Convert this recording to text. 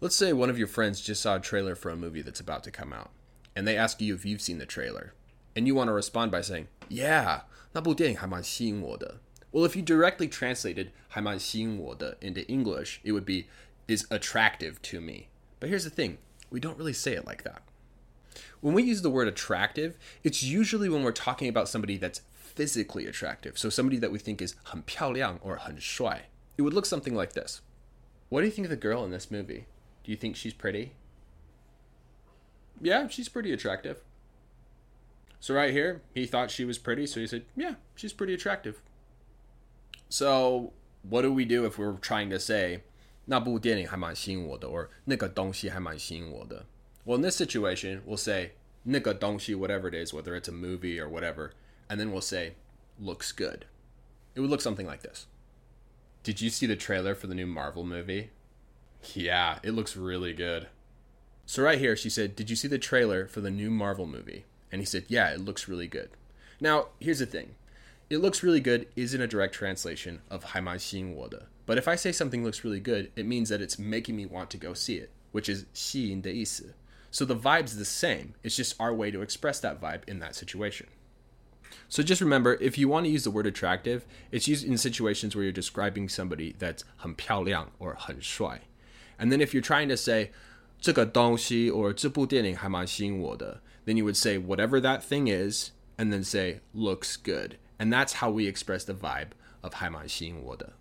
Let's say one of your friends just saw a trailer for a movie that's about to come out, and they ask you if you've seen the trailer, and you want to respond by saying, "Yeah, 那部电影还蛮吸引我的." Well, if you directly translated 还蛮吸引我的 into English, it would be is attractive to me. But here's the thing, we don't really say it like that. When we use the word attractive, it's usually when we're talking about somebody that's physically attractive. So somebody that we think is 很漂亮 or 很帅. It would look something like this. What do you think of the girl in this movie? Do you think she's pretty? Yeah, she's pretty attractive. So right here, he thought she was pretty, so he said, "Yeah, she's pretty attractive." So, what do we do if we're trying to say 那部电影还蛮吸引我的 or 那个东西还蛮吸引我的? Well, in this situation, we'll say 那个东西 whatever it is, whether it's a movie or whatever, and then we'll say looks good. It would look something like this. Did you see the trailer for the new Marvel movie? Yeah, it looks really good. So, right here, she said, Did you see the trailer for the new Marvel movie? And he said, Yeah, it looks really good. Now, here's the thing it looks really good isn't a direct translation of 还蛮吸引我的. But if I say something looks really good, it means that it's making me want to go see it, which is 吸引的意思. So the vibe's the same. It's just our way to express that vibe in that situation. So just remember, if you want to use the word attractive, it's used in situations where you're describing somebody that's 很漂亮 or 很帅. And then if you're trying to say 这个东西 or 这部电影还蛮吸引我的, then you would say whatever that thing is and then say looks good. And that's how we express the vibe of 还蛮吸引我的.